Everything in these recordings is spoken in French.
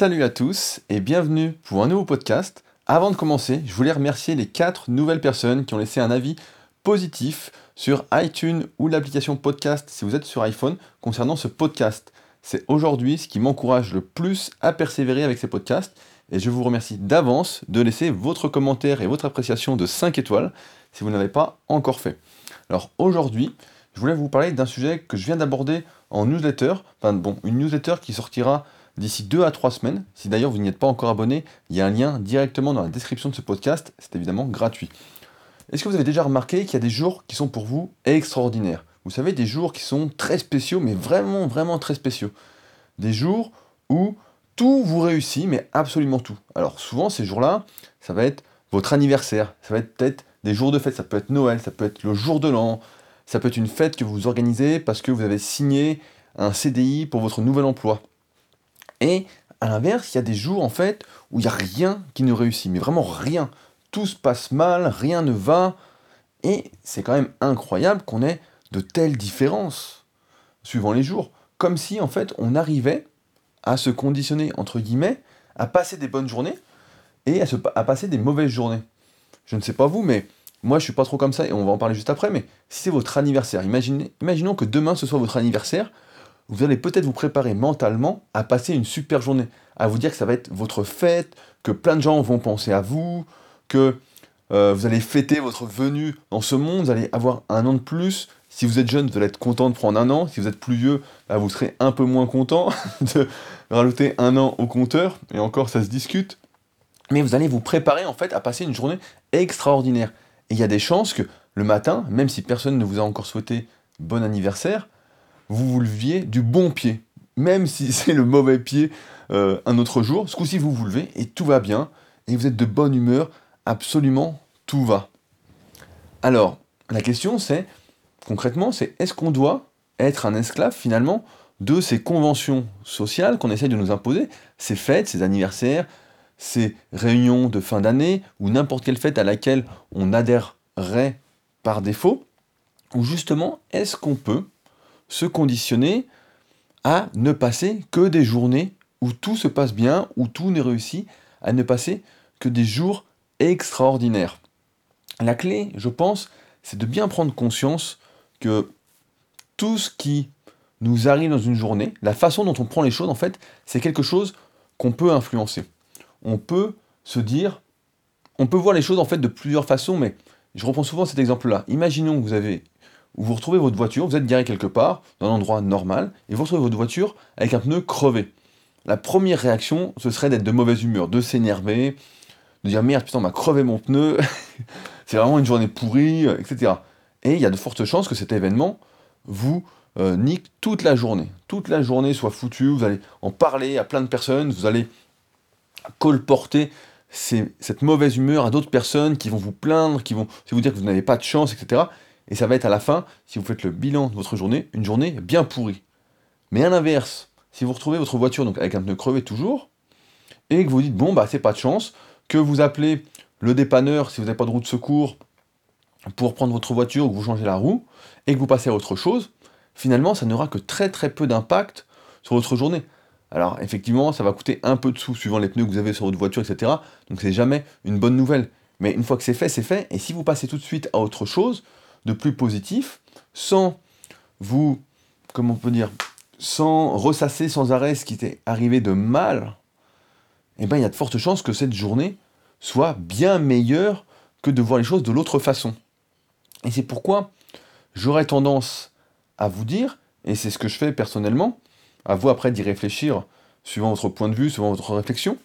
Salut à tous et bienvenue pour un nouveau podcast. Avant de commencer, je voulais remercier les 4 nouvelles personnes qui ont laissé un avis positif sur iTunes ou l'application podcast si vous êtes sur iPhone concernant ce podcast. C'est aujourd'hui ce qui m'encourage le plus à persévérer avec ces podcasts et je vous remercie d'avance de laisser votre commentaire et votre appréciation de 5 étoiles si vous n'avez pas encore fait. Alors aujourd'hui, je voulais vous parler d'un sujet que je viens d'aborder en newsletter, enfin bon, une newsletter qui sortira d'ici 2 à 3 semaines. Si d'ailleurs vous n'y êtes pas encore abonné, il y a un lien directement dans la description de ce podcast, c'est évidemment gratuit. Est-ce que vous avez déjà remarqué qu'il y a des jours qui sont pour vous extraordinaires? Vous savez, des jours qui sont très spéciaux, mais vraiment, vraiment très spéciaux. Des jours où tout vous réussit, mais absolument tout. Alors souvent, ces jours-là, ça va être votre anniversaire, ça va être peut-être des jours de fête, ça peut être Noël, ça peut être le jour de l'an, ça peut être une fête que vous organisez parce que vous avez signé un CDI pour votre nouvel emploi. Et à l'inverse, il y a des jours en fait où il n'y a rien qui ne réussit, mais vraiment rien. Tout se passe mal, rien ne va. Et c'est quand même incroyable qu'on ait de telles différences suivant les jours. Comme si en fait on arrivait à se conditionner, entre guillemets, à passer des bonnes journées et à, se, à passer des mauvaises journées. Je ne sais pas vous, mais moi je suis pas trop comme ça et on va en parler juste après, mais si c'est votre anniversaire, imaginons que demain ce soit votre anniversaire, vous allez peut-être vous préparer mentalement à passer une super journée, à vous dire que ça va être votre fête, que plein de gens vont penser à vous, que euh, vous allez fêter votre venue dans ce monde, vous allez avoir un an de plus. Si vous êtes jeune, vous allez être content de prendre un an. Si vous êtes plus vieux, bah, vous serez un peu moins content de rajouter un an au compteur. Et encore, ça se discute. Mais vous allez vous préparer en fait à passer une journée extraordinaire. Et il y a des chances que le matin, même si personne ne vous a encore souhaité bon anniversaire, vous vous leviez du bon pied. Même si c'est le mauvais pied euh, un autre jour, ce coup-ci vous vous levez et tout va bien, et vous êtes de bonne humeur, absolument tout va. Alors, la question c'est, concrètement, c'est est-ce qu'on doit être un esclave finalement de ces conventions sociales qu'on essaye de nous imposer, ces fêtes, ces anniversaires, ces réunions de fin d'année, ou n'importe quelle fête à laquelle on adhérerait par défaut, ou justement, est-ce qu'on peut se conditionner à ne passer que des journées où tout se passe bien, où tout n'est réussi, à ne passer que des jours extraordinaires. La clé, je pense, c'est de bien prendre conscience que tout ce qui nous arrive dans une journée, la façon dont on prend les choses, en fait, c'est quelque chose qu'on peut influencer. On peut se dire, on peut voir les choses en fait de plusieurs façons, mais je reprends souvent cet exemple-là. Imaginons que vous avez vous retrouvez votre voiture, vous êtes garé quelque part, dans un endroit normal, et vous retrouvez votre voiture avec un pneu crevé. La première réaction, ce serait d'être de mauvaise humeur, de s'énerver, de dire merde, putain, on m'a crevé mon pneu, c'est vraiment une journée pourrie, etc. Et il y a de fortes chances que cet événement vous euh, nique toute la journée. Toute la journée soit foutue, vous allez en parler à plein de personnes, vous allez colporter cette mauvaise humeur à d'autres personnes qui vont vous plaindre, qui vont vous dire que vous n'avez pas de chance, etc. Et ça va être à la fin, si vous faites le bilan de votre journée, une journée bien pourrie. Mais à l'inverse, si vous retrouvez votre voiture donc avec un pneu crevé toujours, et que vous dites bon bah c'est pas de chance, que vous appelez le dépanneur si vous n'avez pas de roue de secours pour prendre votre voiture ou que vous changez la roue, et que vous passez à autre chose, finalement ça n'aura que très très peu d'impact sur votre journée. Alors effectivement, ça va coûter un peu de sous suivant les pneus que vous avez sur votre voiture, etc. Donc c'est jamais une bonne nouvelle. Mais une fois que c'est fait, c'est fait. Et si vous passez tout de suite à autre chose, de plus positif, sans vous, comment on peut dire, sans ressasser sans arrêt ce qui t'est arrivé de mal, eh bien il y a de fortes chances que cette journée soit bien meilleure que de voir les choses de l'autre façon. Et c'est pourquoi j'aurais tendance à vous dire, et c'est ce que je fais personnellement, à vous après d'y réfléchir suivant votre point de vue, suivant votre réflexion,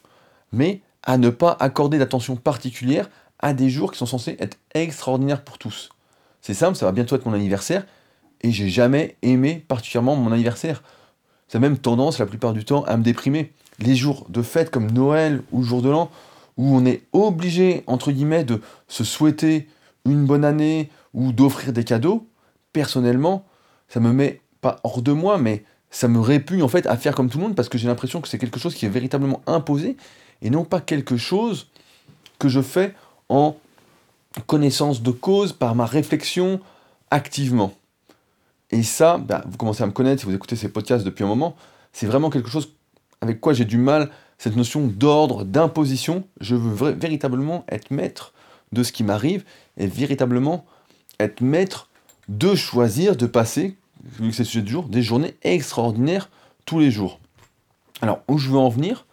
mais à ne pas accorder d'attention particulière à des jours qui sont censés être extraordinaires pour tous. C'est simple, ça va bientôt être mon anniversaire, et j'ai jamais aimé particulièrement mon anniversaire. Ça a même tendance, la plupart du temps, à me déprimer. Les jours de fête comme Noël ou le jour de l'an, où on est obligé, entre guillemets, de se souhaiter une bonne année ou d'offrir des cadeaux, personnellement, ça me met pas hors de moi, mais ça me répugne en fait à faire comme tout le monde parce que j'ai l'impression que c'est quelque chose qui est véritablement imposé et non pas quelque chose que je fais en connaissance de cause par ma réflexion activement. Et ça, bah, vous commencez à me connaître, si vous écoutez ces podcasts depuis un moment, c'est vraiment quelque chose avec quoi j'ai du mal cette notion d'ordre, d'imposition. Je veux véritablement être maître de ce qui m'arrive et véritablement être maître de choisir de passer, vu que c'est le sujet du jour, des journées extraordinaires tous les jours. Alors, où je veux en venir,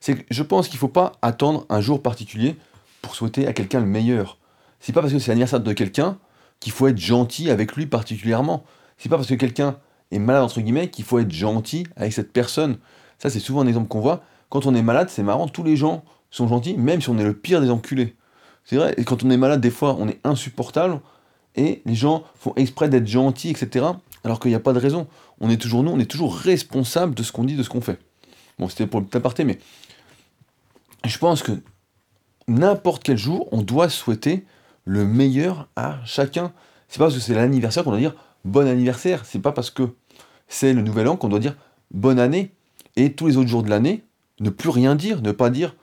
c'est que je pense qu'il ne faut pas attendre un jour particulier pour souhaiter à quelqu'un le meilleur. C'est pas parce que c'est l'anniversaire de quelqu'un qu'il faut être gentil avec lui particulièrement. C'est pas parce que quelqu'un est malade entre guillemets qu'il faut être gentil avec cette personne. Ça c'est souvent un exemple qu'on voit. Quand on est malade, c'est marrant, tous les gens sont gentils, même si on est le pire des enculés. C'est vrai, et quand on est malade, des fois, on est insupportable, et les gens font exprès d'être gentils, etc. Alors qu'il n'y a pas de raison. On est toujours nous, on est toujours responsable de ce qu'on dit, de ce qu'on fait. Bon, c'était pour le aparté, mais je pense que n'importe quel jour, on doit souhaiter le meilleur à chacun. C'est pas parce que c'est l'anniversaire qu'on doit dire bon anniversaire. C'est pas parce que c'est le nouvel an qu'on doit dire bonne année. Et tous les autres jours de l'année, ne plus rien dire, ne pas dire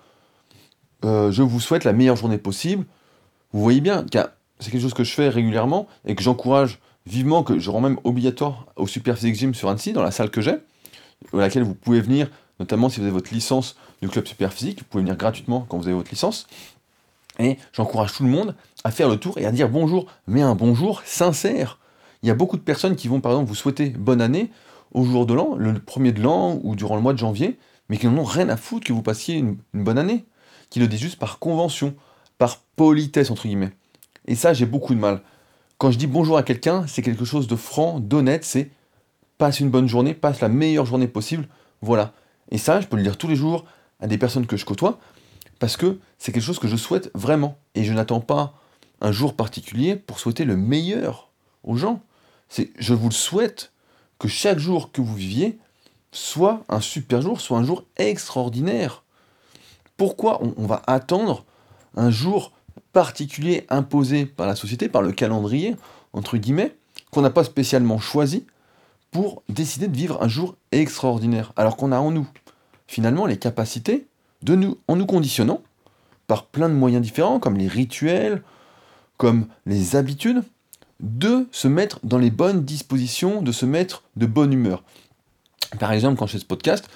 euh, je vous souhaite la meilleure journée possible. Vous voyez bien c'est quelque chose que je fais régulièrement et que j'encourage vivement, que je rends même obligatoire au Super Physique Gym sur Annecy, dans la salle que j'ai, dans laquelle vous pouvez venir, notamment si vous avez votre licence du club Super Physique, vous pouvez venir gratuitement quand vous avez votre licence. Et j'encourage tout le monde à faire le tour et à dire bonjour, mais un bonjour sincère. Il y a beaucoup de personnes qui vont par exemple vous souhaiter bonne année au jour de l'an, le premier de l'an ou durant le mois de janvier, mais qui n'en ont rien à foutre que vous passiez une, bonne année, qui le disent juste par convention, par politesse entre guillemets. Et ça, j'ai beaucoup de mal. Quand je dis bonjour à quelqu'un, c'est quelque chose de franc, d'honnête, c'est passe une bonne journée, passe la meilleure journée possible, voilà. Et ça, je peux le dire tous les jours à des personnes que je côtoie, parce que c'est quelque chose que je souhaite vraiment. Et je n'attends pas un jour particulier pour souhaiter le meilleur aux gens. Je vous le souhaite que chaque jour que vous viviez soit un super jour, soit un jour extraordinaire. Pourquoi on, va attendre un jour particulier imposé par la société, par le calendrier, entre guillemets, qu'on n'a pas spécialement choisi, pour décider de vivre un jour extraordinaire, alors qu'on a en nous, finalement, les capacités de nous, en nous conditionnant, par plein de moyens différents, comme les rituels, comme les habitudes, de se mettre dans les bonnes dispositions, de se mettre de bonne humeur. Par exemple, quand je fais ce podcast,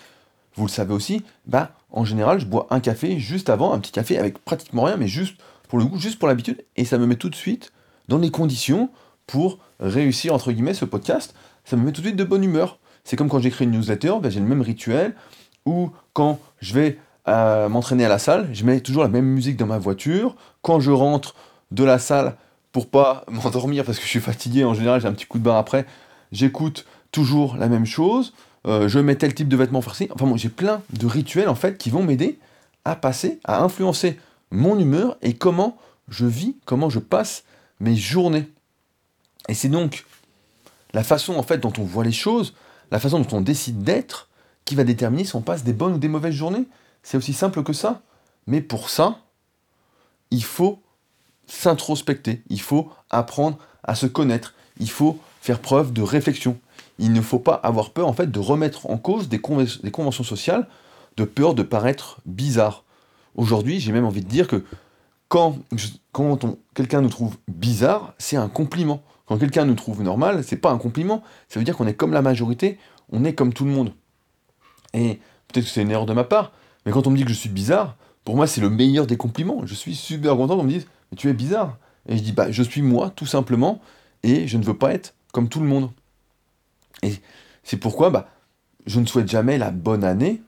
vous le savez aussi, bah, en général, je bois un café juste avant, un petit café avec pratiquement rien, mais juste pour le goût, juste pour l'habitude, et ça me met tout de suite dans les conditions pour réussir, entre guillemets, ce podcast. Ça me met tout de suite de bonne humeur. C'est comme quand j'écris une newsletter, bah, j'ai le même rituel, ou quand je vais euh, m'entraîner à la salle, je mets toujours la même musique dans ma voiture. Quand je rentre de la salle, pour pas m'endormir parce que je suis fatigué, en général j'ai un petit coup de barre après, j'écoute toujours la même chose. Euh, je mets tel type de vêtements farcis. Enfin bon, j'ai plein de rituels en fait qui vont m'aider à passer, à influencer mon humeur et comment je vis, comment je passe mes journées. Et c'est donc la façon en fait dont on voit les choses, la façon dont on décide d'être, qui va déterminer si on passe des bonnes ou des mauvaises journées. C'est aussi simple que ça. Mais pour ça, il faut s'introspecter, il faut apprendre à se connaître, il faut faire preuve de réflexion. Il ne faut pas avoir peur en fait de remettre en cause des, des conventions sociales, de peur de paraître bizarre. Aujourd'hui, j'ai même envie de dire que quand, quand quelqu'un nous trouve bizarre, c'est un compliment. Quand quelqu'un nous trouve normal, c'est pas un compliment. Ça veut dire qu'on est comme la majorité, on est comme tout le monde. Et peut-être que c'est une erreur de ma part, mais quand on me dit que je suis bizarre, pour moi c'est le meilleur des compliments. Je suis super content qu'on me dise mais tu es bizarre. Et je dis bah je suis moi tout simplement et je ne veux pas être comme tout le monde. Et c'est pourquoi bah, je ne souhaite jamais la bonne année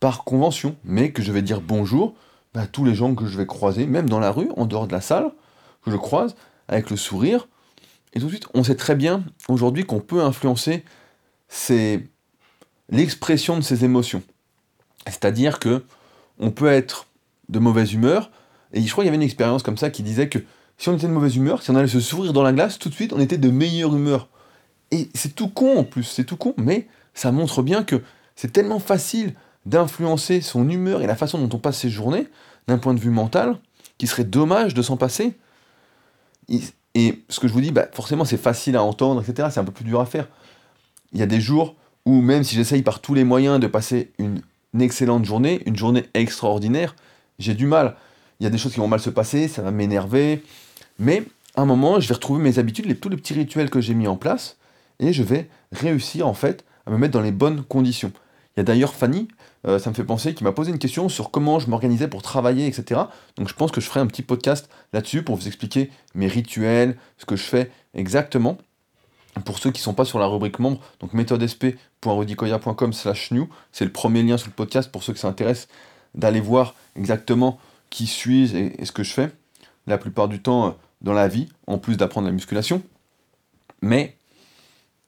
par convention, mais que je vais dire bonjour bah, à tous les gens que je vais croiser, même dans la rue, en dehors de la salle, que je croise, avec le sourire. Et tout de suite, on sait très bien aujourd'hui qu'on peut influencer l'expression de ses émotions. C'est-à-dire que on peut être de mauvaise humeur, et je crois qu'il y avait une expérience comme ça qui disait que si on était de mauvaise humeur, si on allait se sourire dans la glace, tout de suite on était de meilleure humeur. Et c'est tout con en plus, c'est tout con, mais ça montre bien que c'est tellement facile d'influencer son humeur et la façon dont on passe ses journées, d'un point de vue mental, qu'il serait dommage de s'en passer. Et, ce que je vous dis, bah, forcément c'est facile à entendre, etc. C'est un peu plus dur à faire. Il y a des jours où même si j'essaye par tous les moyens de passer une une excellente journée, une journée extraordinaire, j'ai du mal. Il y a des choses qui vont mal se passer, ça va m'énerver. Mais à un moment, je vais retrouver mes habitudes, tous les petits rituels que j'ai mis en place, et je vais réussir en fait à me mettre dans les bonnes conditions. Il y a d'ailleurs Fanny, euh, ça me fait penser, qui m'a posé une question sur comment je m'organisais pour travailler, etc. Donc je pense que je ferai un petit podcast là-dessus pour vous expliquer mes rituels, ce que je fais exactement. Pour ceux qui ne sont pas sur la rubrique membre, donc méthodesp.rudicoya.com slash new, c'est le premier lien sur le podcast pour ceux qui s'intéressent d'aller voir exactement qui suis et, ce que je fais, la plupart du temps euh, dans la vie, en plus d'apprendre la musculation. Mais,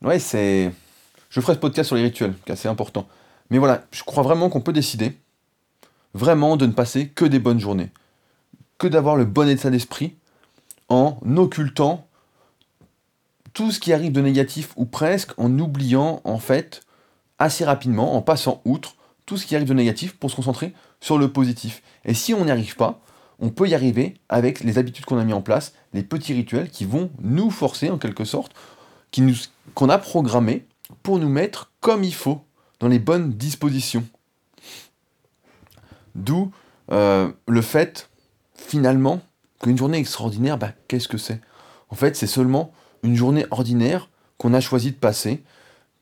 ouais, c'est... Je ferai ce podcast sur les rituels, qui est assez important. Mais voilà, je crois vraiment qu'on peut décider, vraiment, de ne passer que des bonnes journées, que d'avoir le bon état d'esprit, en occultant tout ce qui arrive de négatif, ou presque, en oubliant, en fait, assez rapidement, en passant outre, tout ce qui arrive de négatif pour se concentrer sur le positif. Et si on n'y arrive pas, on peut y arriver avec les habitudes qu'on a mis en place, les petits rituels qui vont nous forcer en quelque sorte, qu'on a programmés pour nous mettre comme il faut, dans les bonnes dispositions. D'où euh, le fait, finalement, qu'une journée extraordinaire, bah, qu'est-ce que c'est? En fait, c'est seulement une journée ordinaire qu'on a choisi de passer,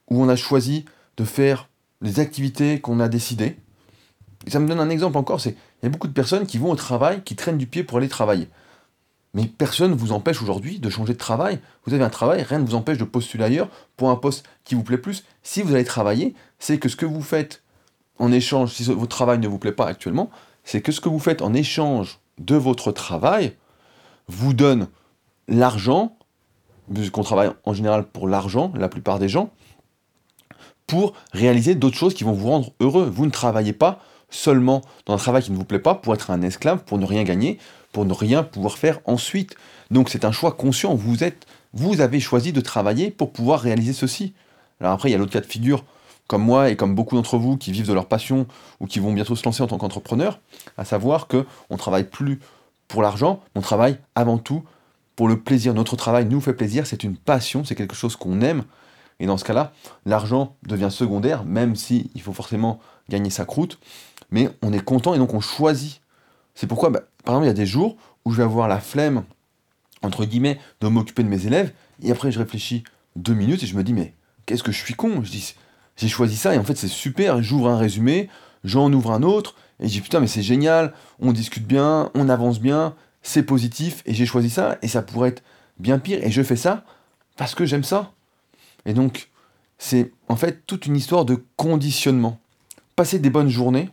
où on a choisi de faire les activités qu'on a décidées. ça me donne un exemple encore, c'est il y a beaucoup de personnes qui vont au travail, qui traînent du pied pour aller travailler. Mais personne ne vous empêche aujourd'hui de changer de travail. Vous avez un travail, rien ne vous empêche de postuler ailleurs pour un poste qui vous plaît plus. Si vous allez travailler, c'est que ce que vous faites en échange, si votre travail ne vous plaît pas actuellement, c'est que ce que vous faites en échange de votre travail vous donne l'argent, puisqu'on travaille en général pour l'argent, la plupart des gens, pour réaliser d'autres choses qui vont vous rendre heureux. Vous ne travaillez pas seulement dans un travail qui ne vous plaît pas pour être un esclave, pour ne rien gagner, pour ne rien pouvoir faire ensuite. Donc c'est un choix conscient. Vous êtes, vous avez choisi de travailler pour pouvoir réaliser ceci. Alors après, il y a l'autre cas de figure, comme moi et comme beaucoup d'entre vous qui vivent de leur passion ou qui vont bientôt se lancer en tant qu'entrepreneur, à savoir que on travaille plus pour l'argent, on travaille avant tout pour le plaisir. Notre travail nous fait plaisir, c'est une passion, c'est quelque chose qu'on aime. Et dans ce cas-là, l'argent devient secondaire, même si il faut forcément gagner sa croûte. Mais on est content et donc on choisit. C'est pourquoi, bah, par exemple, il y a des jours où je vais avoir la flemme, entre guillemets, de m'occuper de mes élèves. Et après, je réfléchis deux minutes et je me dis, mais qu'est-ce que je suis con? Je dis, j'ai choisi ça et en fait, c'est super. J'ouvre un résumé, j'en ouvre un autre. Et je dis, putain, mais c'est génial. On discute bien, on avance bien, c'est positif. Et j'ai choisi ça et ça pourrait être bien pire. Et je fais ça parce que j'aime ça. Et donc, c'est en fait toute une histoire de conditionnement. Passer des bonnes journées,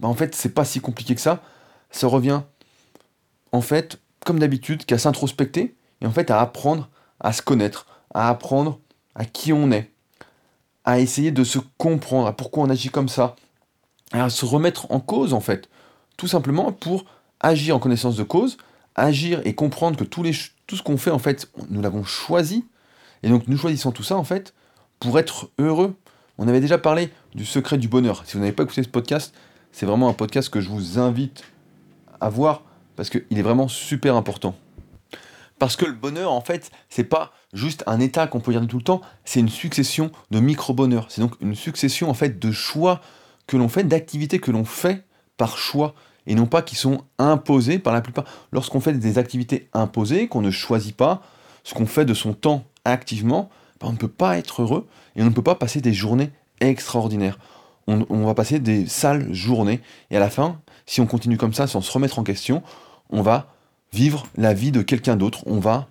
bah en fait, c'est pas si compliqué que ça. Ça revient, en fait, comme d'habitude, qu'à s'introspecter et en fait à apprendre à se connaître, à apprendre à qui on est, à essayer de se comprendre, à pourquoi on agit comme ça, à se remettre en cause, en fait. Tout simplement pour agir en connaissance de cause, agir et comprendre que les, tout ce qu'on fait, en fait, nous l'avons choisi et donc nous choisissons tout ça en fait pour être heureux. On avait déjà parlé du secret du bonheur. Si vous n'avez pas écouté ce podcast, c'est vraiment un podcast que je vous invite à voir parce qu'il est vraiment super important. Parce que le bonheur, en fait, c'est pas juste un état qu'on peut garder tout le temps, c'est une succession de micro-bonheurs. C'est donc une succession, en fait, de choix que l'on fait, d'activités que l'on fait par choix, et non pas qui sont imposées par la plupart. Lorsqu'on fait des activités imposées, qu'on ne choisit pas, ce qu'on fait de son temps activement, ben, on ne peut pas être heureux et on ne peut pas passer des journées extraordinaires. On, va passer des sales journées et à la fin, si on continue comme ça sans se remettre en question, on va vivre la vie de quelqu'un d'autre. On va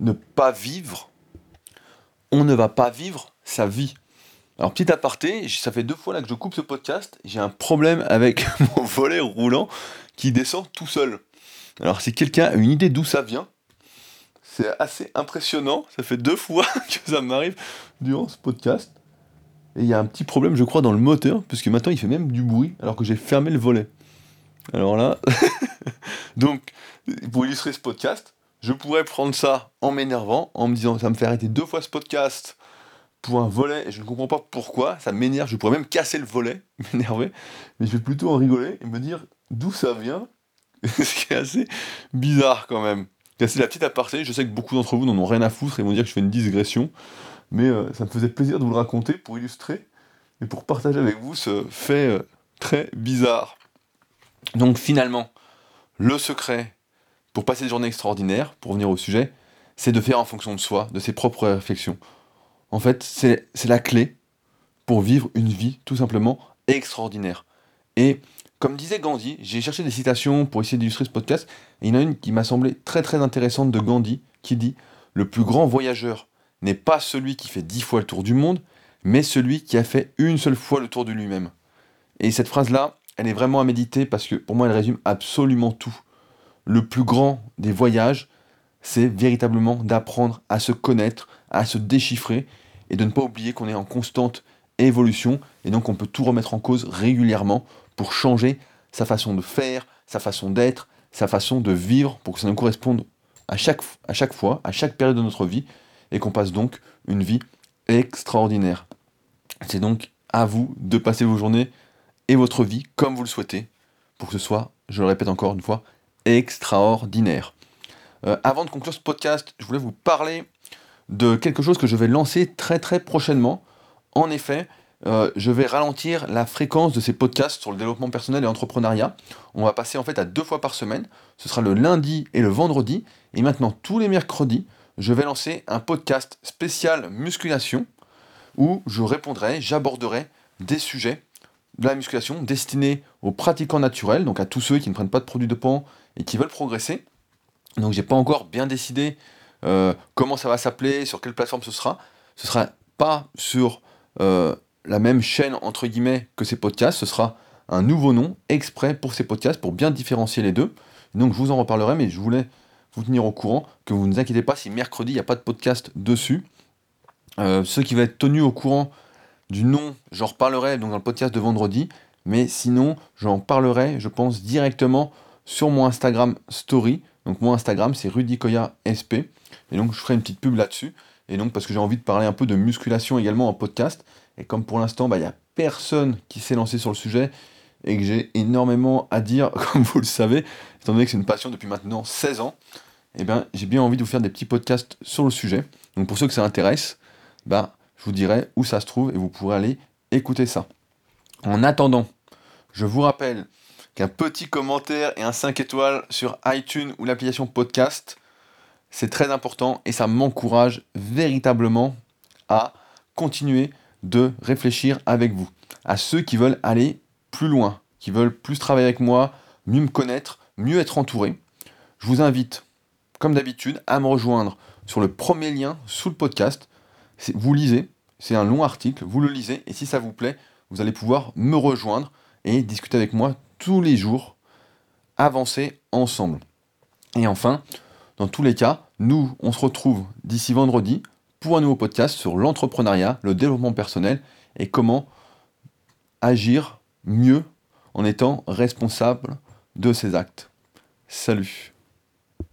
ne pas vivre. On ne va pas vivre sa vie. Alors petit aparté, ça fait deux fois là que je coupe ce podcast, j'ai un problème avec mon volet roulant qui descend tout seul. Alors si quelqu'un a une idée d'où ça vient, c'est assez impressionnant. Ça fait deux fois que ça m'arrive durant ce podcast. Et il y a un petit problème, je crois, dans le moteur, puisque maintenant il fait même du bruit alors que j'ai fermé le volet. Alors là, donc, pour illustrer ce podcast, je pourrais prendre ça en m'énervant, en me disant ça me fait arrêter deux fois ce podcast pour un volet, et je ne comprends pas pourquoi, ça m'énerve, je pourrais même casser le volet, m'énerver, mais je vais plutôt en rigoler et me dire d'où ça vient, ce qui est assez bizarre quand même. C'est la petite aparté, je sais que beaucoup d'entre vous n'en ont rien à foutre et vont dire que je fais une digression, mais euh, ça me faisait plaisir de vous le raconter pour illustrer et pour partager avec vous ce fait euh, très bizarre. Donc finalement, le secret pour passer des journées extraordinaires, pour revenir au sujet, c'est de faire en fonction de soi, de ses propres réflexions. En fait, c'est la clé pour vivre une vie tout simplement extraordinaire. Et comme disait Gandhi, j'ai cherché des citations pour essayer d'illustrer ce podcast, et il y en a une qui m'a semblé très très intéressante de Gandhi, qui dit Le plus grand voyageur n'est pas celui qui fait dix fois le tour du monde, mais celui qui a fait une seule fois le tour de lui-même. Et cette phrase-là, elle est vraiment à méditer parce que pour moi, elle résume absolument tout. Le plus grand des voyages, c'est véritablement d'apprendre à se connaître, à se déchiffrer et de ne pas oublier qu'on est en constante évolution et donc on peut tout remettre en cause régulièrement pour changer sa façon de faire, sa façon d'être, sa façon de vivre pour que ça nous corresponde à chaque, à chaque fois, à chaque période de notre vie et qu'on passe donc une vie extraordinaire. C'est donc à vous de passer vos journées et votre vie comme vous le souhaitez pour que ce soit, je le répète encore une fois, extraordinaire. Euh, avant de conclure ce podcast, je voulais vous parler de quelque chose que je vais lancer très très prochainement. En effet, euh, je vais ralentir la fréquence de ces podcasts sur le développement personnel et l'entrepreneuriat. On va passer en fait à deux fois par semaine. Ce sera le lundi et le vendredi. Et maintenant, tous les mercredis, je vais lancer un podcast spécial musculation où je répondrai, j'aborderai des sujets de la musculation destinés aux pratiquants naturels, donc à tous ceux qui ne prennent pas de produits de pan et qui veulent progresser. Donc j'ai pas encore bien décidé euh, comment ça va s'appeler, sur quelle plateforme ce sera. Ce sera pas sur euh, la même chaîne entre guillemets que ces podcasts, ce sera un nouveau nom exprès pour ces podcasts pour bien différencier les deux. Donc je vous en reparlerai, mais je voulais vous tenir au courant que vous ne vous inquiétez pas si mercredi il n'y a pas de podcast dessus. Euh, ceux qui vont être tenus au courant du nom, j'en reparlerai donc dans le podcast de vendredi, mais sinon j'en parlerai, je pense, directement sur mon Instagram Story. Donc mon Instagram c'est rudykoya SP, et donc je ferai une petite pub là-dessus. Et donc parce que j'ai envie de parler un peu de musculation également en podcast, et comme pour l'instant, bah, il n'y a personne qui s'est lancé sur le sujet et que j'ai énormément à dire, comme vous le savez, étant donné que c'est une passion depuis maintenant 16 ans, eh bien, j'ai bien envie de vous faire des petits podcasts sur le sujet. Donc pour ceux que ça intéresse, bah, je vous dirai où ça se trouve et vous pourrez aller écouter ça. En attendant, je vous rappelle qu'un petit commentaire et un 5 étoiles sur iTunes ou l'application podcast, c'est très important et ça m'encourage véritablement à continuer de réfléchir avec vous. À ceux qui veulent aller plus loin, qui veulent plus travailler avec moi, mieux me connaître, mieux être entouré, je vous invite, comme d'habitude, à me rejoindre sur le premier lien sous le podcast. Vous lisez, c'est un long article, vous le lisez, et si ça vous plaît, vous allez pouvoir me rejoindre et discuter avec moi tous les jours, avancer ensemble. Et enfin, dans tous les cas, nous, on se retrouve d'ici vendredi pour un nouveau podcast sur l'entrepreneuriat, le développement personnel et comment agir mieux en étant responsable de ses actes. Salut